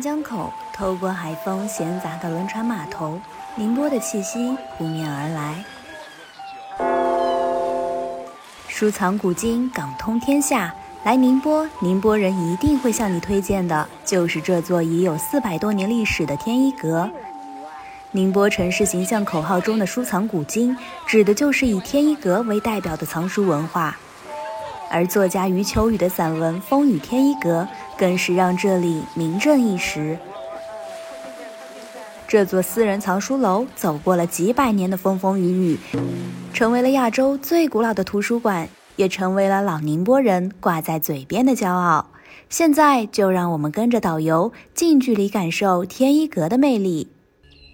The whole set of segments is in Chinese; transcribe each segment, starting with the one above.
江口，透过海风闲杂的轮船码头，宁波的气息扑面而来。书藏古今，港通天下。来宁波，宁波人一定会向你推荐的，就是这座已有四百多年历史的天一阁。宁波城市形象口号中的“书藏古今”，指的就是以天一阁为代表的藏书文化。而作家余秋雨的散文《风雨天一阁》，更是让这里名震一时。这座私人藏书楼走过了几百年的风风雨雨，成为了亚洲最古老的图书馆。也成为了老宁波人挂在嘴边的骄傲。现在就让我们跟着导游近距离感受天一阁的魅力。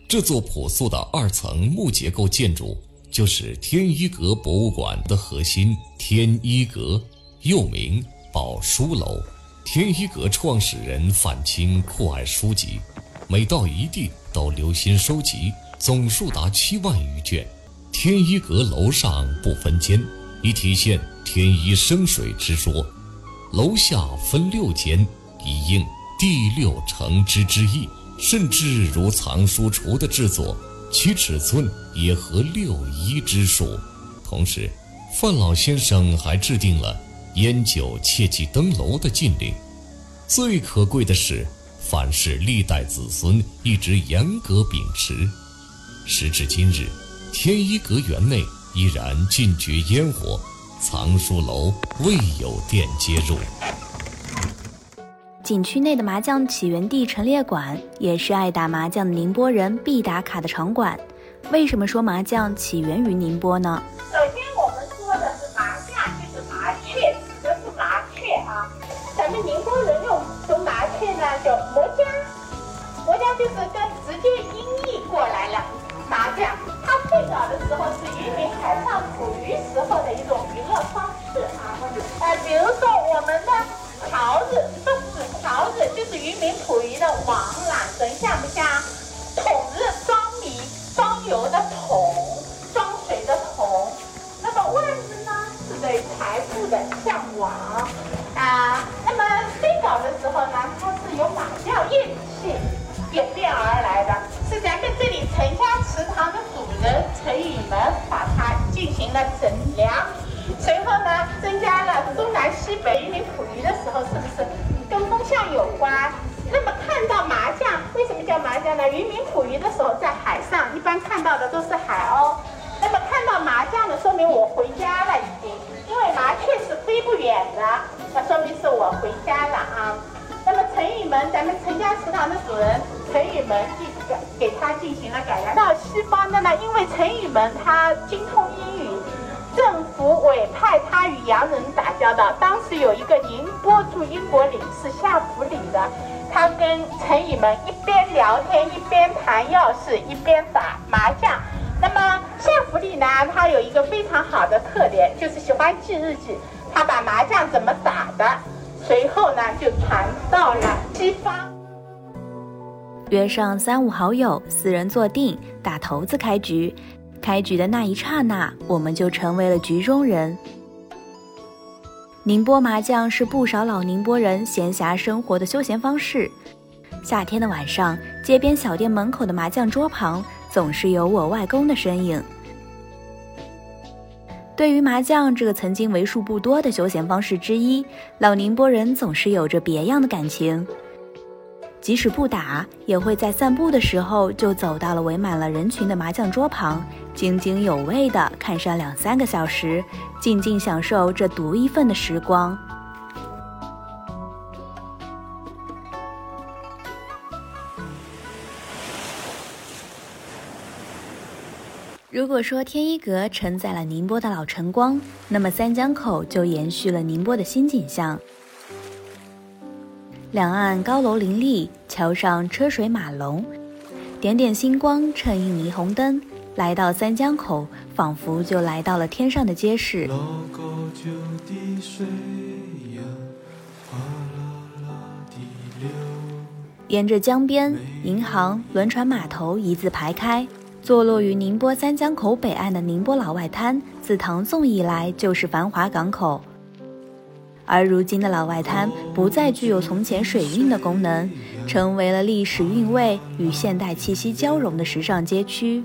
这座朴素的二层木结构建筑就是天一阁博物馆的核心。天一阁又名宝书楼。天一阁创始人范清酷爱书籍，每到一地都留心收集，总数达七万余卷。天一阁楼上不分间。以体现天一生水之说，楼下分六间，以应第六成之之意。甚至如藏书橱的制作，其尺寸也合六一之数。同时，范老先生还制定了烟酒切忌登楼的禁令。最可贵的是，凡是历代子孙一直严格秉持。时至今日，天一阁园内。依然禁绝烟火，藏书楼未有店接入。景区内的麻将起源地陈列馆也是爱打麻将的宁波人必打卡的场馆。为什么说麻将起源于宁波呢？是渔民捕鱼的网缆绳，像不像？桶子装米装油的桶，装水的桶。那么腕子呢，是对财富的向往啊。那么最早的时候呢，它是由马吊乐器演变而来的。是咱们这里陈家祠堂的主人陈宇门把它进行了整良，随后呢增加了东南西北渔民向有关？那么看到麻将，为什么叫麻将呢？渔民捕鱼的时候在海上，一般看到的都是海鸥。那么看到麻将呢，说明我回家了已经，因为麻雀是飞不远的，那说明是我回家了啊。那么陈宇门，咱们陈家祠堂的主人陈宇门进给给他进行了改良。到西方的呢，因为陈宇门他精通，政府委派他与洋人打交道。当时有一个宁波驻英国领事夏福礼的，他跟陈宇门一边聊天一边谈要事一边打麻将。那么夏福礼呢，他有一个非常好的特点，就是喜欢记日记。他把麻将怎么打的。随后呢，就传到了西方。约上三五好友，四人坐定，打头子开局。开局的那一刹那，我们就成为了局中人。宁波麻将是不少老宁波人闲暇生活的休闲方式。夏天的晚上，街边小店门口的麻将桌旁，总是有我外公的身影。对于麻将这个曾经为数不多的休闲方式之一，老宁波人总是有着别样的感情。即使不打，也会在散步的时候就走到了围满了人群的麻将桌旁，津津有味地看上两三个小时，静静享受这独一份的时光。如果说天一阁承载了宁波的老晨光，那么三江口就延续了宁波的新景象。两岸高楼林立，桥上车水马龙，点点星光衬映霓虹灯。来到三江口，仿佛就来到了天上的街市。沿着江边，银行、轮船、码头一字排开。坐落于宁波三江口北岸的宁波老外滩，自唐宋以来就是繁华港口。而如今的老外滩不再具有从前水运的功能，成为了历史韵味与现代气息交融的时尚街区。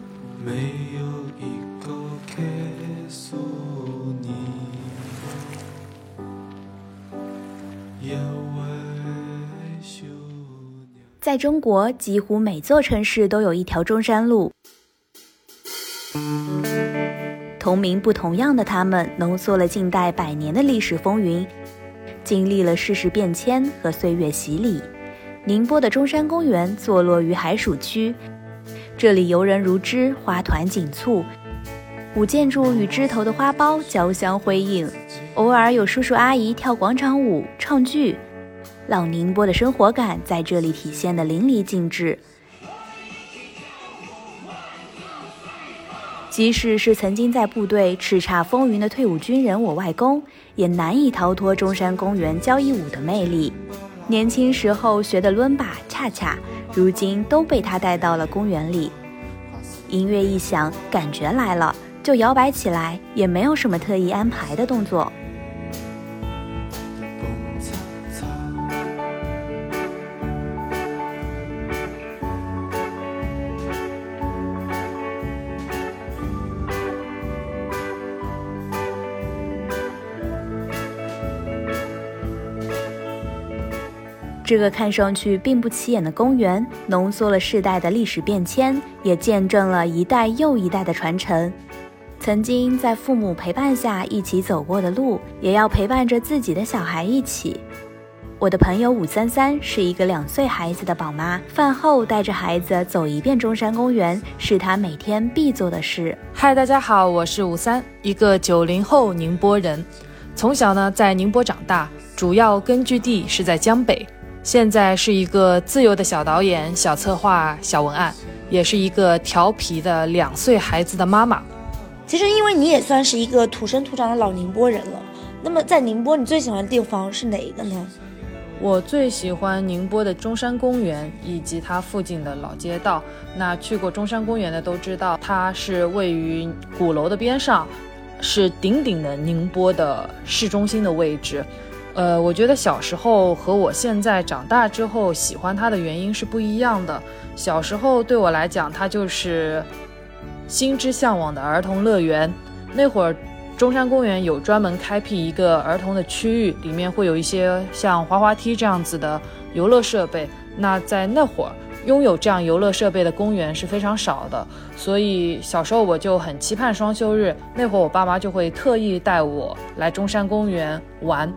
在中国，几乎每座城市都有一条中山路。同名不同样的他们，浓缩了近代百年的历史风云，经历了世事变迁和岁月洗礼。宁波的中山公园坐落于海曙区，这里游人如织，花团锦簇，古建筑与枝头的花苞交相辉映，偶尔有叔叔阿姨跳广场舞、唱剧，让宁波的生活感在这里体现的淋漓尽致。即使是曾经在部队叱咤风云的退伍军人，我外公也难以逃脱中山公园交谊舞的魅力。年轻时候学的伦巴、恰恰，如今都被他带到了公园里。音乐一响，感觉来了，就摇摆起来，也没有什么特意安排的动作。这个看上去并不起眼的公园，浓缩了世代的历史变迁，也见证了一代又一代的传承。曾经在父母陪伴下一起走过的路，也要陪伴着自己的小孩一起。我的朋友武三三是一个两岁孩子的宝妈，饭后带着孩子走一遍中山公园，是她每天必做的事。嗨，大家好，我是武三，一个九零后宁波人，从小呢在宁波长大，主要根据地是在江北。现在是一个自由的小导演、小策划、小文案，也是一个调皮的两岁孩子的妈妈。其实，因为你也算是一个土生土长的老宁波人了。那么，在宁波，你最喜欢的地方是哪一个呢？我最喜欢宁波的中山公园以及它附近的老街道。那去过中山公园的都知道，它是位于鼓楼的边上，是顶顶的宁波的市中心的位置。呃，我觉得小时候和我现在长大之后喜欢它的原因是不一样的。小时候对我来讲，它就是心之向往的儿童乐园。那会儿，中山公园有专门开辟一个儿童的区域，里面会有一些像滑滑梯这样子的游乐设备。那在那会儿，拥有这样游乐设备的公园是非常少的，所以小时候我就很期盼双休日。那会儿我爸妈就会特意带我来中山公园玩。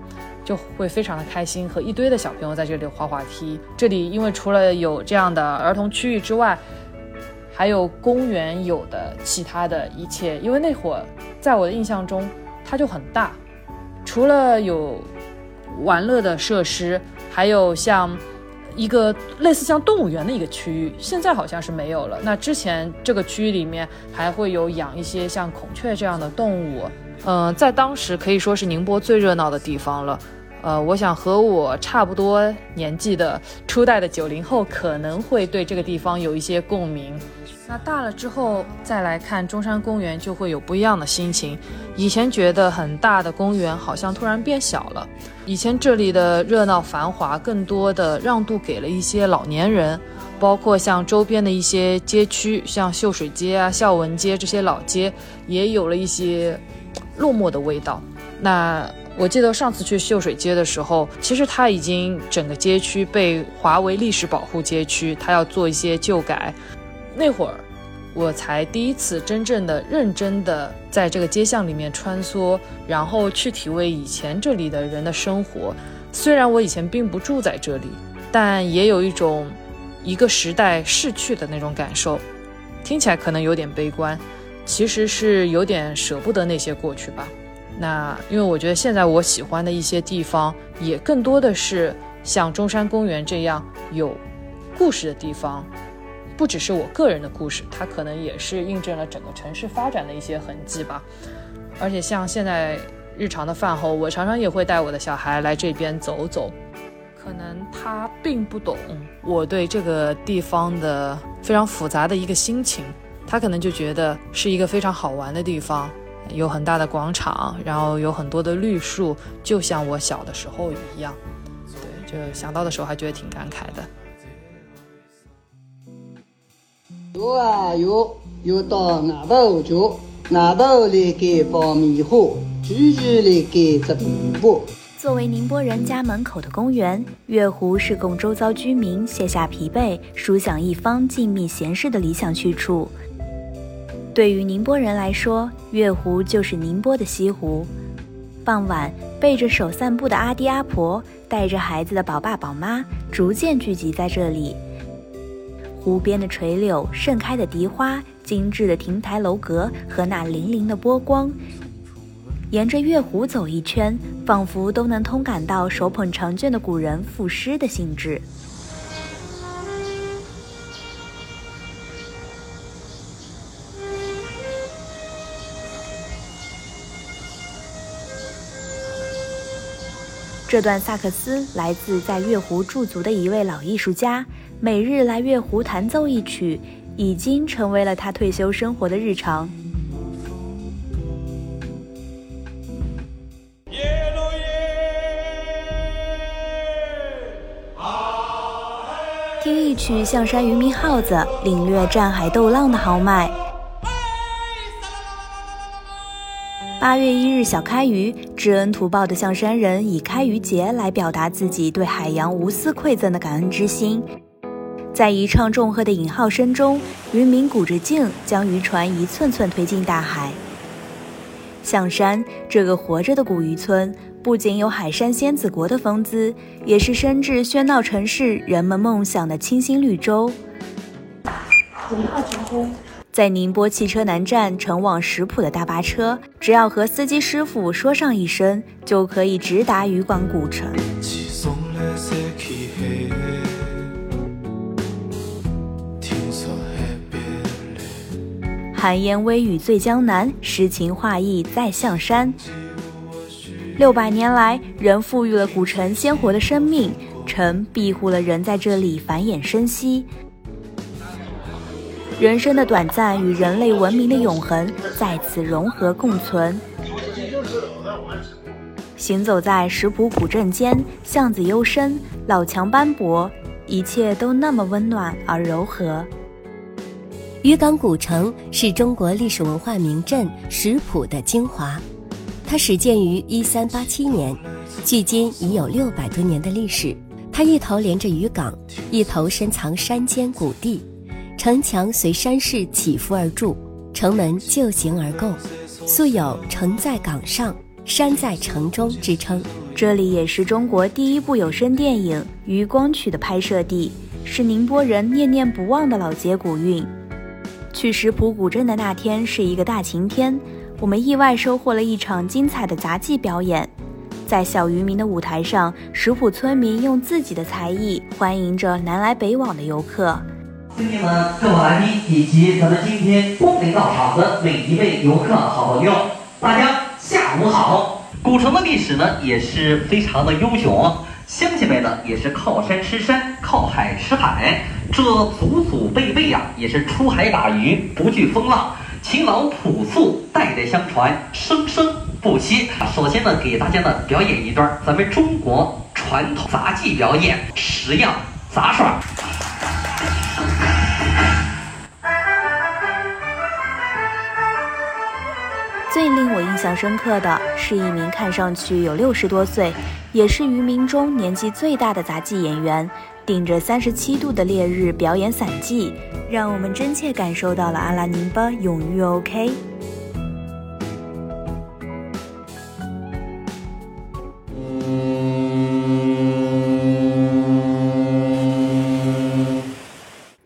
就会非常的开心，和一堆的小朋友在这里滑滑梯。这里因为除了有这样的儿童区域之外，还有公园有的其他的一切。因为那会儿在我的印象中，它就很大，除了有玩乐的设施，还有像一个类似像动物园的一个区域，现在好像是没有了。那之前这个区域里面还会有养一些像孔雀这样的动物。嗯，在当时可以说是宁波最热闹的地方了。呃，我想和我差不多年纪的初代的九零后可能会对这个地方有一些共鸣。那大了之后再来看中山公园，就会有不一样的心情。以前觉得很大的公园好像突然变小了。以前这里的热闹繁华，更多的让渡给了一些老年人，包括像周边的一些街区，像秀水街啊、孝文街这些老街，也有了一些。落寞的味道。那我记得上次去秀水街的时候，其实它已经整个街区被划为历史保护街区，它要做一些旧改。那会儿我才第一次真正的、认真的在这个街巷里面穿梭，然后去体味以前这里的人的生活。虽然我以前并不住在这里，但也有一种一个时代逝去的那种感受。听起来可能有点悲观。其实是有点舍不得那些过去吧。那因为我觉得现在我喜欢的一些地方，也更多的是像中山公园这样有故事的地方。不只是我个人的故事，它可能也是印证了整个城市发展的一些痕迹吧。而且像现在日常的饭后，我常常也会带我的小孩来这边走走。可能他并不懂我对这个地方的非常复杂的一个心情，他可能就觉得是一个非常好玩的地方，有很大的广场，然后有很多的绿树，就像我小的时候一样。对，就想到的时候还觉得挺感慨的。游啊游，游到外头去，外头来给爆米花，句句来盖只琵琶。作为宁波人家门口的公园，月湖是供周遭居民卸下疲惫、舒享一方静谧闲适的理想去处。对于宁波人来说，月湖就是宁波的西湖。傍晚，背着手散步的阿爹阿婆，带着孩子的宝爸宝妈，逐渐聚集在这里。湖边的垂柳、盛开的荻花、精致的亭台楼阁和那粼粼的波光。沿着月湖走一圈，仿佛都能通感到手捧长卷的古人赋诗的兴致。这段萨克斯来自在月湖驻足的一位老艺术家，每日来月湖弹奏一曲，已经成为了他退休生活的日常。听一曲象山渔民号子，领略战海斗浪的豪迈。八月一日小开渔，知恩图报的象山人以开渔节来表达自己对海洋无私馈赠的感恩之心。在一唱重喝的引号声中，渔民鼓着劲，将渔船一寸寸推进大海。象山这个活着的古渔村。不仅有海山仙子国的风姿，也是深至喧闹城市人们梦想的清新绿洲。在宁波汽车南站乘往石浦的大巴车，只要和司机师傅说上一声，就可以直达渔港古城。寒烟微雨醉江南，诗情画意在象山。六百年来，人赋予了古城鲜活的生命，城庇护了人在这里繁衍生息。人生的短暂与人类文明的永恒在此融合共存。行走在石浦古镇间，巷子幽深，老墙斑驳，一切都那么温暖而柔和。渔港古城是中国历史文化名镇石浦的精华。它始建于一三八七年，距今已有六百多年的历史。它一头连着渔港，一头深藏山间谷地，城墙随山势起伏而筑，城门就形而构，素有“城在岗上，山在城中”之称。这里也是中国第一部有声电影《渔光曲》的拍摄地，是宁波人念念不忘的老街古韵。去石浦古镇的那天是一个大晴天。我们意外收获了一场精彩的杂技表演，在小渔民的舞台上，石浦村民用自己的才艺欢迎着南来北往的游客。兄弟们、各位来宾以及咱们今天光临到场的每一位游客好朋友，大家下午好。古城的历史呢也是非常的悠久，乡亲们呢也是靠山吃山，靠海吃海，这祖祖辈辈呀也是出海打鱼，不惧风浪。勤劳朴素，代代相传，生生不息。首先呢，给大家呢表演一段咱们中国传统杂技表演——十样杂耍。最令我印象深刻的是一名看上去有六十多岁，也是渔民中年纪最大的杂技演员。顶着三十七度的烈日表演散技，让我们真切感受到了阿拉宁巴勇于 OK。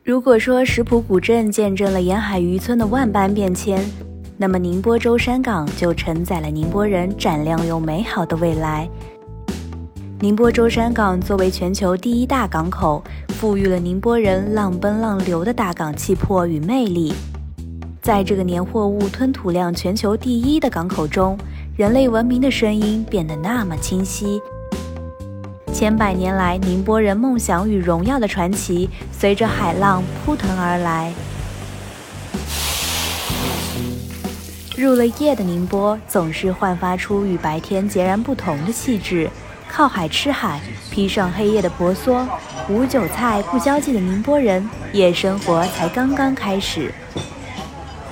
如果说石浦古镇见证了沿海渔村的万般变迁，那么宁波舟山港就承载了宁波人闪亮又美好的未来。宁波舟山港作为全球第一大港口，赋予了宁波人浪奔浪流的大港气魄与魅力。在这个年货物吞吐量全球第一的港口中，人类文明的声音变得那么清晰。千百年来，宁波人梦想与荣耀的传奇，随着海浪扑腾而来。入了夜的宁波，总是焕发出与白天截然不同的气质。靠海吃海，披上黑夜的婆娑，无酒菜不交际的宁波人，夜生活才刚刚开始。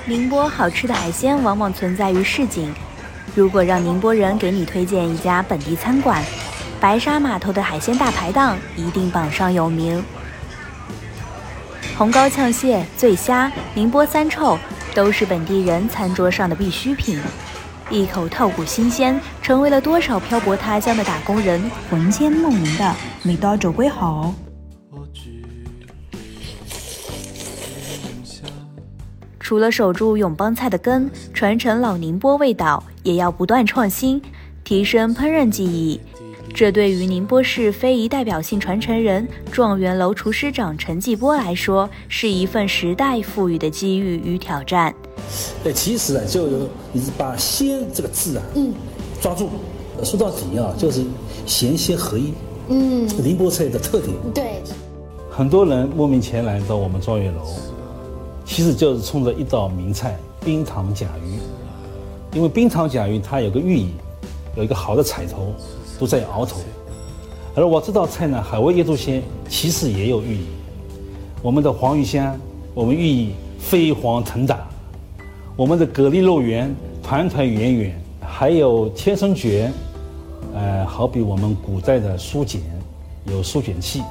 宁波好吃的海鲜往往存在于市井。如果让宁波人给你推荐一家本地餐馆，白沙码头的海鲜大排档一定榜上有名。红膏呛蟹、醉虾、宁波三臭都是本地人餐桌上的必需品。一口透骨新鲜，成为了多少漂泊他乡的打工人魂牵梦萦的每道走归好。除了守住永邦菜的根，传承老宁波味道，也要不断创新，提升烹饪技艺。这对于宁波市非遗代表性传承人状元楼厨师长陈继波来说，是一份时代赋予的机遇与挑战。哎，其实啊，就你是把“鲜”这个字啊，嗯，抓住。说到底啊，就是咸鲜合一，嗯，宁波菜的特点。对，很多人慕名前来到我们状元楼，其实就是冲着一道名菜冰糖甲鱼。因为冰糖甲鱼它有个寓意，有一个好的彩头，都在鳌头。而我这道菜呢，海味椰竹鲜，其实也有寓意。我们的黄鱼香，我们寓意飞黄腾达。我们的蛤蜊肉圆团团圆圆，还有天生卷，呃，好比我们古代的书简，有书卷气，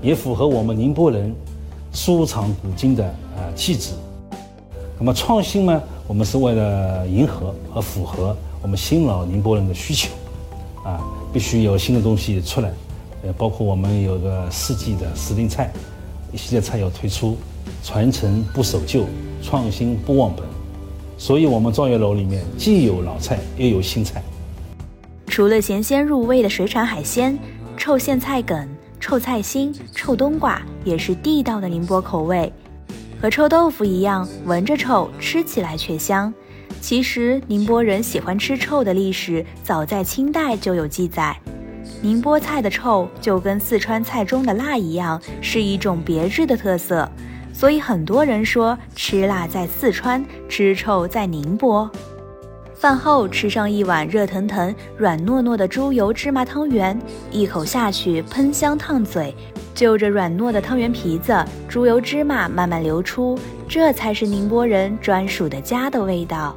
也符合我们宁波人收藏古今的呃气质。那么创新呢，我们是为了迎合和符合我们新老宁波人的需求，啊，必须有新的东西出来，呃，包括我们有个四季的时令菜，一系列菜要推出，传承不守旧，创新不忘本。所以，我们状元楼里面既有老菜，又有新菜。除了咸鲜入味的水产海鲜，臭苋菜梗、臭菜心、臭冬瓜也是地道的宁波口味。和臭豆腐一样，闻着臭，吃起来却香。其实，宁波人喜欢吃臭的历史早在清代就有记载。宁波菜的臭就跟四川菜中的辣一样，是一种别致的特色。所以很多人说，吃辣在四川，吃臭在宁波。饭后吃上一碗热腾腾、软糯糯的猪油芝麻汤圆，一口下去喷香烫嘴，就着软糯的汤圆皮子，猪油芝麻慢慢流出，这才是宁波人专属的家的味道。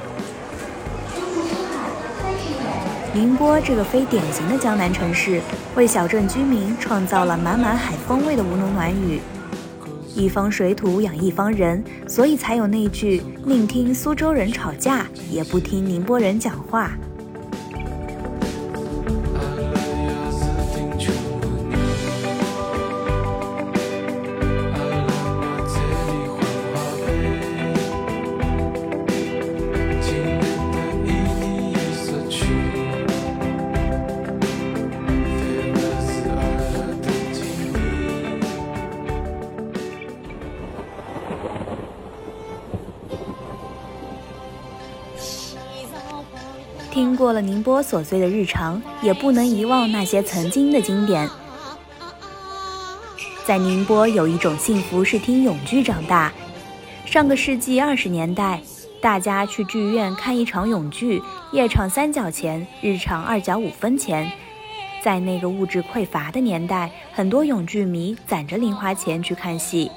宁波这个非典型的江南城市，为小镇居民创造了满满海风味的吴侬软语。一方水土养一方人，所以才有那句“宁听苏州人吵架，也不听宁波人讲话”。过了宁波琐碎的日常，也不能遗忘那些曾经的经典。在宁波有一种幸福是听永剧长大。上个世纪二十年代，大家去剧院看一场永剧，夜场三角钱，日场二角五分钱。在那个物质匮乏的年代，很多永剧迷攒着零花钱去看戏。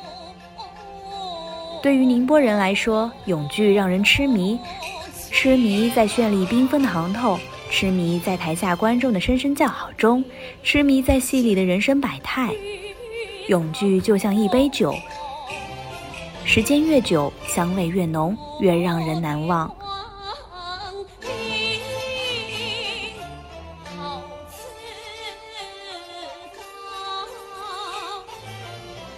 对于宁波人来说，永剧让人痴迷。痴迷在绚丽缤纷的行头，痴迷在台下观众的声声叫好中，痴迷在戏里的人生百态。永剧就像一杯酒，时间越久，香味越浓，越让人难忘。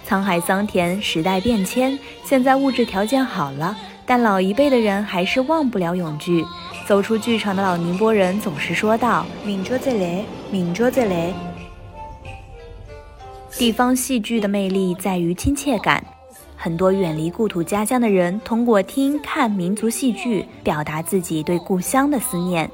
沧海桑田，时代变迁，现在物质条件好了，但老一辈的人还是忘不了永剧。走出剧场的老宁波人总是说道：“明着再来，明着再来。”地方戏剧的魅力在于亲切感，很多远离故土家乡的人通过听看民族戏剧，表达自己对故乡的思念。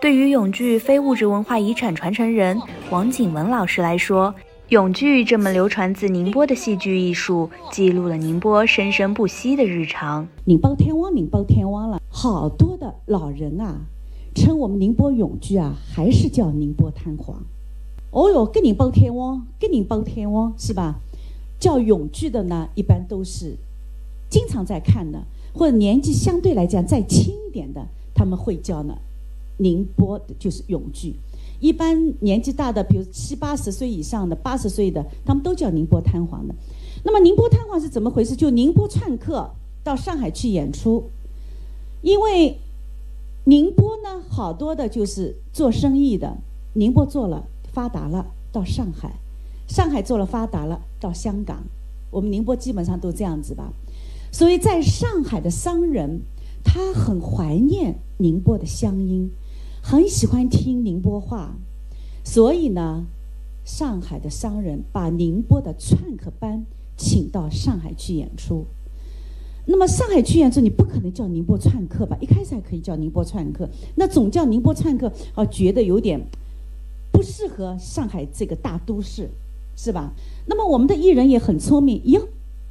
对于永剧非物质文化遗产传承人王景文老师来说，永剧这门流传自宁波的戏剧艺术，记录了宁波生生不息的日常。宁波天王，宁波天王了，好多的老人啊，称我们宁波永剧啊，还是叫宁波滩黄。哦哟，跟宁波天王，跟宁波天王是吧？叫永剧的呢，一般都是经常在看的，或者年纪相对来讲再轻一点的，他们会叫呢宁波的就是永剧。一般年纪大的，比如七八十岁以上的、八十岁的，他们都叫宁波瘫黄的。那么宁波瘫黄是怎么回事？就宁波串客到上海去演出，因为宁波呢，好多的就是做生意的，宁波做了发达了，到上海，上海做了发达了，到香港。我们宁波基本上都这样子吧。所以在上海的商人，他很怀念宁波的乡音。很喜欢听宁波话，所以呢，上海的商人把宁波的串客班请到上海去演出。那么上海去演出，你不可能叫宁波串客吧？一开始还可以叫宁波串客，那总叫宁波串客，啊，觉得有点不适合上海这个大都市，是吧？那么我们的艺人也很聪明，哟，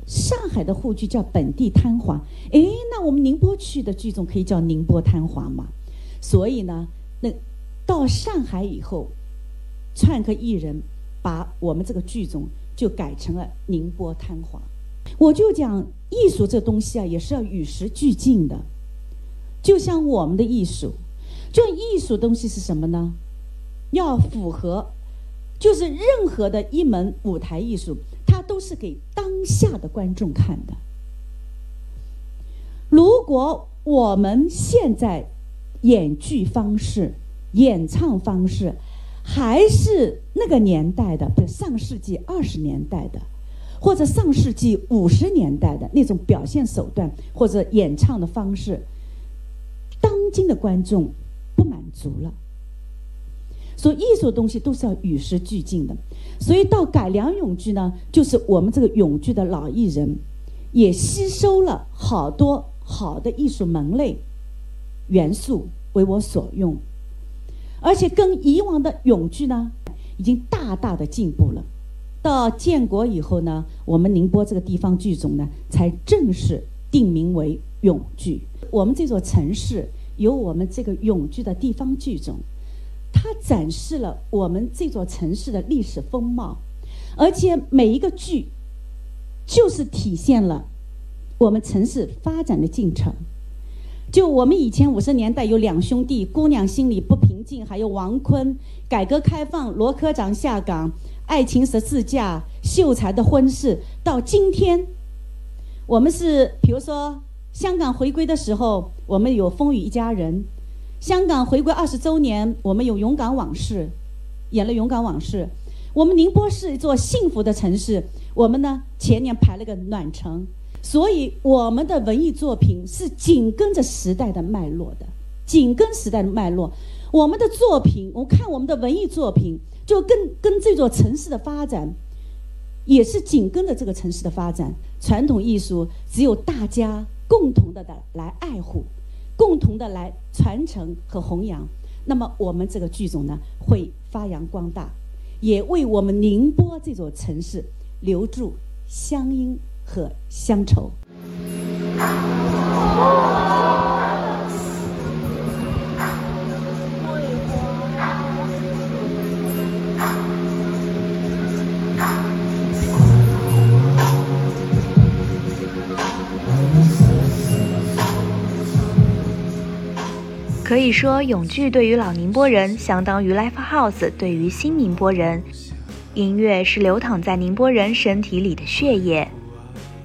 上海的沪剧叫本地滩黄，哎，那我们宁波去的剧种可以叫宁波滩黄嘛？所以呢。那到上海以后，串客艺人把我们这个剧种就改成了宁波滩黄。我就讲艺术这东西啊，也是要与时俱进的。就像我们的艺术，就艺术东西是什么呢？要符合，就是任何的一门舞台艺术，它都是给当下的观众看的。如果我们现在，演剧方式、演唱方式，还是那个年代的，比如上世纪二十年代的，或者上世纪五十年代的那种表现手段或者演唱的方式，当今的观众不满足了。所以艺术东西都是要与时俱进的。所以到改良永剧呢，就是我们这个永剧的老艺人，也吸收了好多好的艺术门类。元素为我所用，而且跟以往的永剧呢，已经大大的进步了。到建国以后呢，我们宁波这个地方剧种呢，才正式定名为永剧。我们这座城市有我们这个永剧的地方剧种，它展示了我们这座城市的历史风貌，而且每一个剧，就是体现了我们城市发展的进程。就我们以前五十年代有两兄弟，姑娘心里不平静，还有王坤，改革开放，罗科长下岗，爱情十字架，秀才的婚事，到今天，我们是比如说香港回归的时候，我们有风雨一家人；香港回归二十周年，我们有勇敢往事，演了勇敢往事。我们宁波是一座幸福的城市，我们呢前年排了个暖城。所以，我们的文艺作品是紧跟着时代的脉络的，紧跟时代的脉络。我们的作品，我看我们的文艺作品，就跟跟这座城市的发展，也是紧跟着这个城市的发展。传统艺术只有大家共同的的来爱护，共同的来传承和弘扬，那么我们这个剧种呢，会发扬光大，也为我们宁波这座城市留住乡音。和乡愁。可以说，永剧对于老宁波人，相当于 Life House 对于新宁波人。音乐是流淌在宁波人身体里的血液。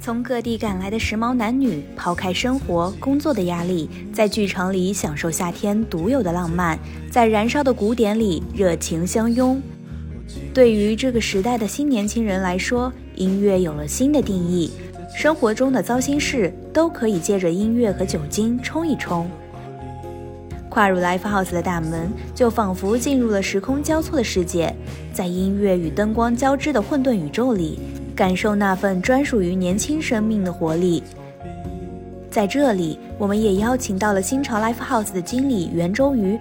从各地赶来的时髦男女，抛开生活工作的压力，在剧场里享受夏天独有的浪漫，在燃烧的鼓点里热情相拥。对于这个时代的新年轻人来说，音乐有了新的定义，生活中的糟心事都可以借着音乐和酒精冲一冲。跨入 Life House 的大门，就仿佛进入了时空交错的世界，在音乐与灯光交织的混沌宇宙里。感受那份专属于年轻生命的活力。在这里，我们也邀请到了新潮 Life House 的经理袁周瑜。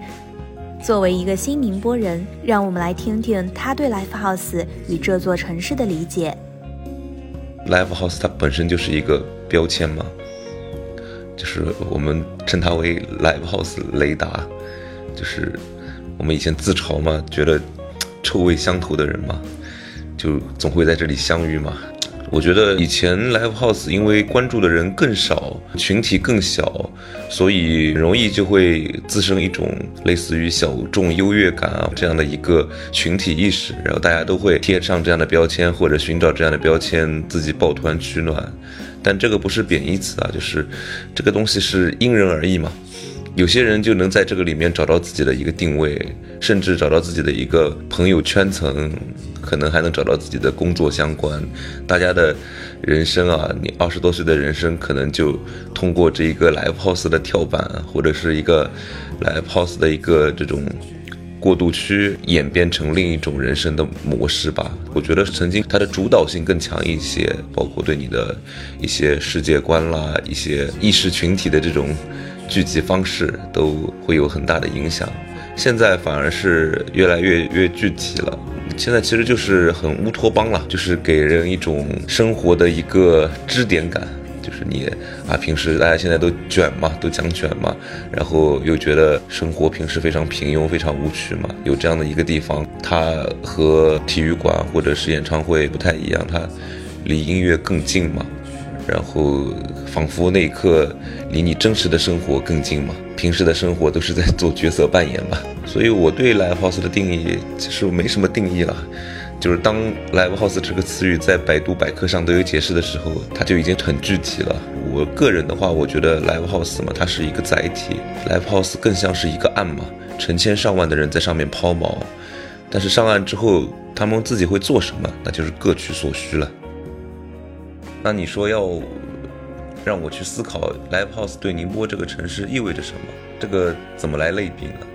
作为一个新宁波人，让我们来听听他对 Life House 与这座城市的理解。Live House 它本身就是一个标签嘛，就是我们称它为 Live House 雷达，就是我们以前自嘲嘛，觉得臭味相投的人嘛。就总会在这里相遇嘛。我觉得以前 live house 因为关注的人更少，群体更小，所以容易就会滋生一种类似于小众优越感啊这样的一个群体意识，然后大家都会贴上这样的标签或者寻找这样的标签，自己抱团取暖。但这个不是贬义词啊，就是这个东西是因人而异嘛。有些人就能在这个里面找到自己的一个定位，甚至找到自己的一个朋友圈层，可能还能找到自己的工作相关。大家的人生啊，你二十多岁的人生，可能就通过这一个 live house 的跳板，或者是一个 live house 的一个这种过渡区，演变成另一种人生的模式吧。我觉得曾经它的主导性更强一些，包括对你的一些世界观啦，一些意识群体的这种。聚集方式都会有很大的影响，现在反而是越来越越具体了。现在其实就是很乌托邦了，就是给人一种生活的一个支点感。就是你啊，平时大家现在都卷嘛，都讲卷嘛，然后又觉得生活平时非常平庸、非常无趣嘛。有这样的一个地方，它和体育馆或者是演唱会不太一样，它离音乐更近嘛。然后，仿佛那一刻离你真实的生活更近嘛。平时的生活都是在做角色扮演吧。所以我对 live house 的定义其实没什么定义了，就是当 live house 这个词语在百度百科上都有解释的时候，它就已经很具体了。我个人的话，我觉得 live house 嘛，它是一个载体，live house 更像是一个岸嘛，成千上万的人在上面抛锚，但是上岸之后，他们自己会做什么，那就是各取所需了。那你说要让我去思考 live house 对宁波这个城市意味着什么？这个怎么来类比呢？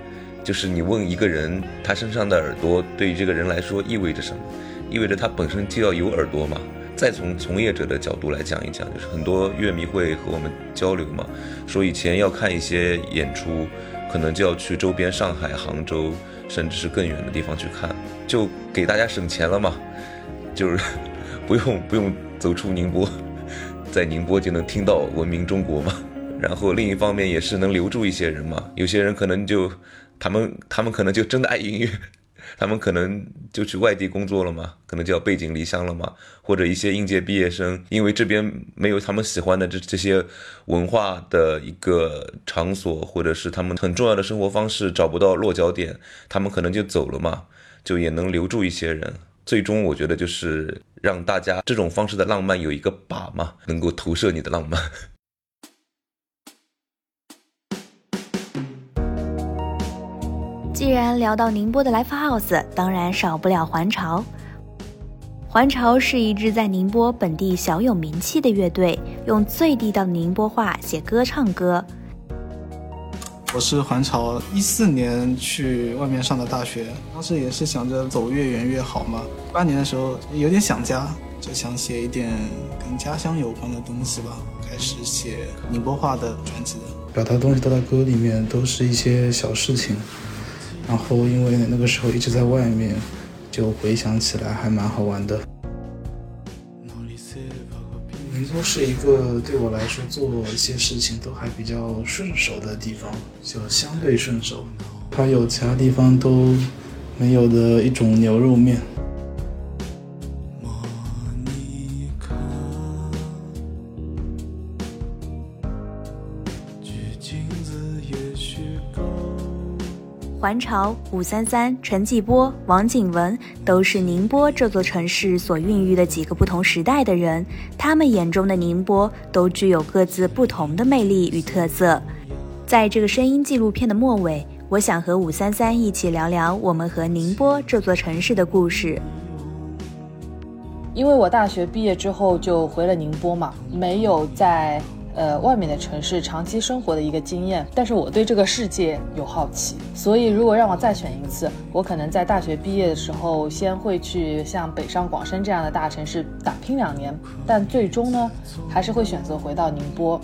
就是你问一个人，他身上的耳朵对于这个人来说意味着什么？意味着他本身就要有耳朵嘛？再从从业者的角度来讲一讲，就是很多乐迷会和我们交流嘛，说以前要看一些演出，可能就要去周边上海、杭州，甚至是更远的地方去看，就给大家省钱了嘛，就是不用不用。走出宁波，在宁波就能听到文明中国嘛。然后另一方面也是能留住一些人嘛。有些人可能就，他们他们可能就真的爱音乐，他们可能就去外地工作了嘛，可能就要背井离乡了嘛。或者一些应届毕业生，因为这边没有他们喜欢的这这些文化的一个场所，或者是他们很重要的生活方式找不到落脚点，他们可能就走了嘛，就也能留住一些人。最终，我觉得就是让大家这种方式的浪漫有一个靶嘛，能够投射你的浪漫。既然聊到宁波的 Live House，当然少不了环潮。环潮是一支在宁波本地小有名气的乐队，用最地道的宁波话写歌唱歌。我是环潮，一四年去外面上的大学，当时也是想着走越远越好嘛。八年的时候有点想家，就想写一点跟家乡有关的东西吧，开始写宁波话的专辑。表达东西都在歌里面，都是一些小事情。然后因为那个时候一直在外面，就回想起来还蛮好玩的。宁波是一个对我来说做一些事情都还比较顺手的地方，就相对顺手。它有其他地方都没有的一种牛肉面。环环潮、武三三、陈继波、王景文都是宁波这座城市所孕育的几个不同时代的人，他们眼中的宁波都具有各自不同的魅力与特色。在这个声音纪录片的末尾，我想和武三三一起聊聊我们和宁波这座城市的故事。因为我大学毕业之后就回了宁波嘛，没有在。呃，外面的城市长期生活的一个经验，但是我对这个世界有好奇，所以如果让我再选一次，我可能在大学毕业的时候，先会去像北上广深这样的大城市打拼两年，但最终呢，还是会选择回到宁波。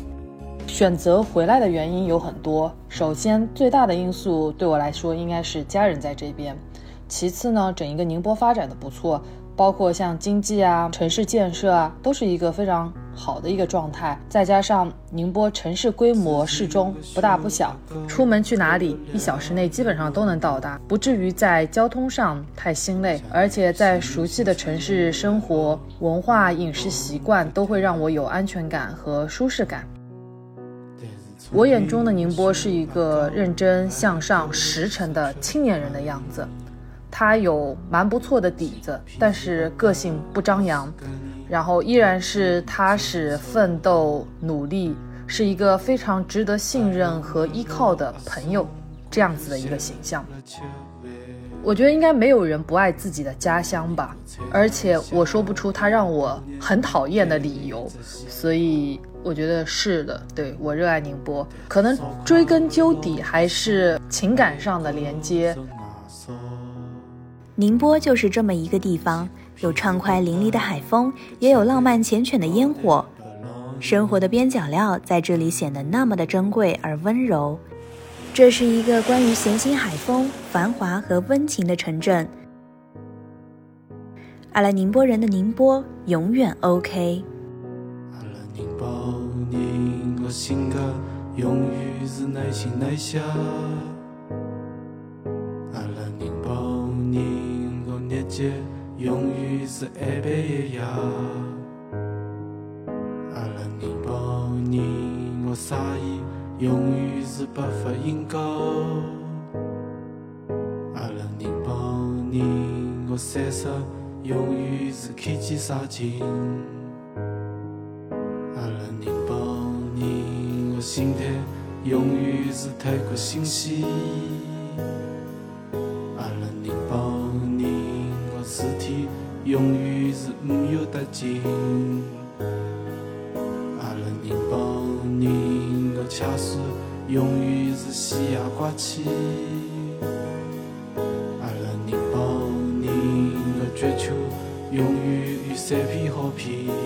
选择回来的原因有很多，首先最大的因素对我来说应该是家人在这边，其次呢，整一个宁波发展的不错。包括像经济啊、城市建设啊，都是一个非常好的一个状态。再加上宁波城市规模适中，不大不小，出门去哪里，一小时内基本上都能到达，不至于在交通上太心累。而且在熟悉的城市生活、文化、饮食习惯，都会让我有安全感和舒适感。我眼中的宁波是一个认真向上、实诚的青年人的样子。他有蛮不错的底子，但是个性不张扬，然后依然是踏实奋斗努力，是一个非常值得信任和依靠的朋友，这样子的一个形象。我觉得应该没有人不爱自己的家乡吧，而且我说不出他让我很讨厌的理由，所以我觉得是的，对我热爱宁波，可能追根究底还是情感上的连接。宁波就是这么一个地方，有畅快淋漓的海风，也有浪漫缱绻的烟火。生活的边角料在这里显得那么的珍贵而温柔。这是一个关于咸兴海风、繁华和温情的城镇。阿拉宁波人的宁波永远 OK。阿拉宁波人的性格永远是耐心耐下。日子永远是爱白一夜。阿拉宁波人的杀意永远是白发因果。阿拉宁波人的闪烁永远是看见杀情。阿拉宁波人的心态永远是太过新鲜。阿拉宁波人的恰似永远是喜牙挂起。阿拉宁波人的追求永远与三片好片。